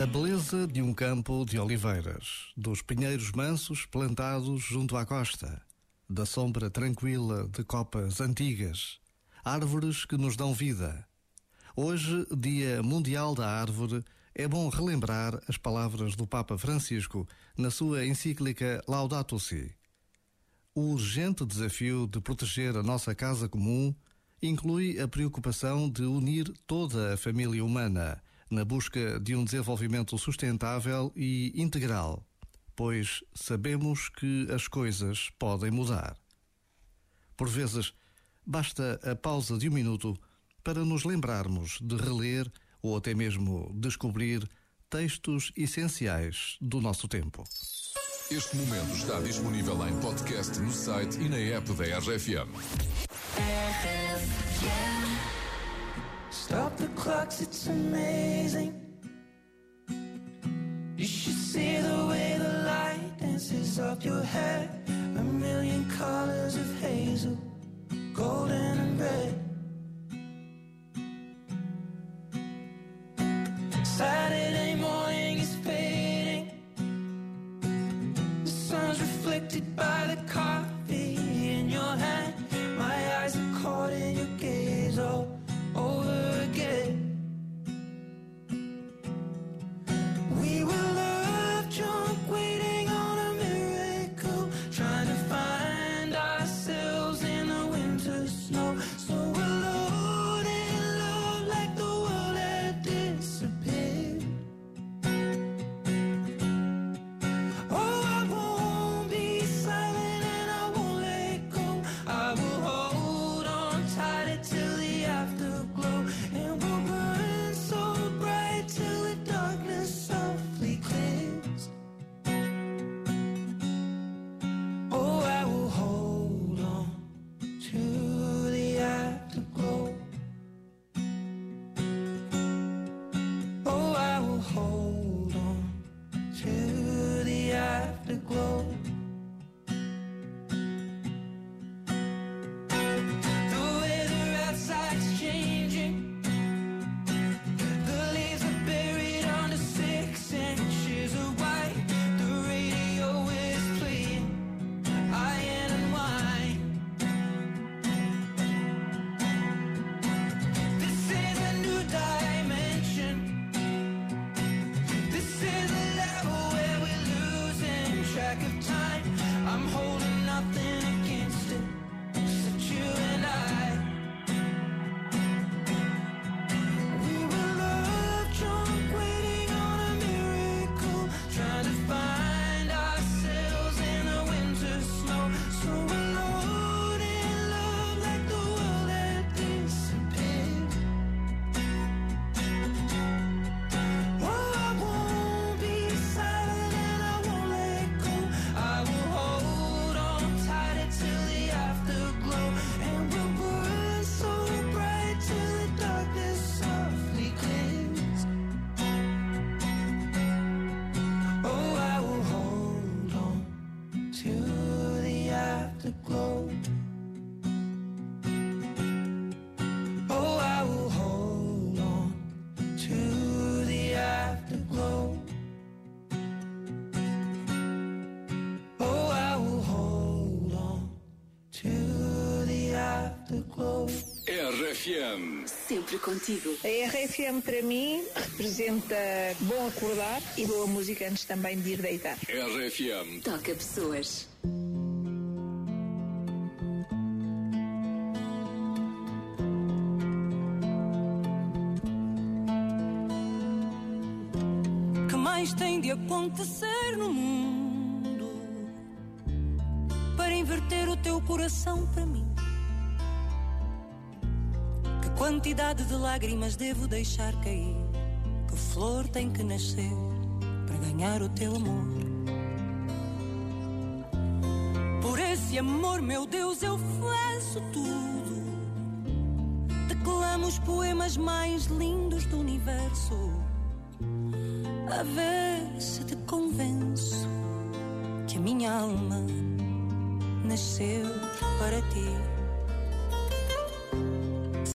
A beleza de um campo de oliveiras, dos pinheiros mansos plantados junto à costa, da sombra tranquila de copas antigas, árvores que nos dão vida. Hoje, Dia Mundial da Árvore, é bom relembrar as palavras do Papa Francisco na sua encíclica Laudato Si. O urgente desafio de proteger a nossa casa comum inclui a preocupação de unir toda a família humana na busca de um desenvolvimento sustentável e integral, pois sabemos que as coisas podem mudar. Por vezes, basta a pausa de um minuto para nos lembrarmos de reler ou até mesmo descobrir textos essenciais do nosso tempo. Este momento está disponível em podcast no site e na app da RFM. Stop the clocks, it's amazing. You should see the way the light dances up your hair. A million colors of hazel, golden and red. Saturday morning is fading. The sun's reflected by the coffee RFM. Sempre contigo. A RFM para mim representa bom acordar e boa música antes também de ir deitar. RFM. Toca pessoas. que mais tem de acontecer no mundo para inverter o teu coração para mim? Quantidade de lágrimas devo deixar cair? Que flor tem que nascer para ganhar o teu amor? Por esse amor, meu Deus, eu faço tudo. Declamo os poemas mais lindos do universo a ver se te convenço que a minha alma nasceu para ti.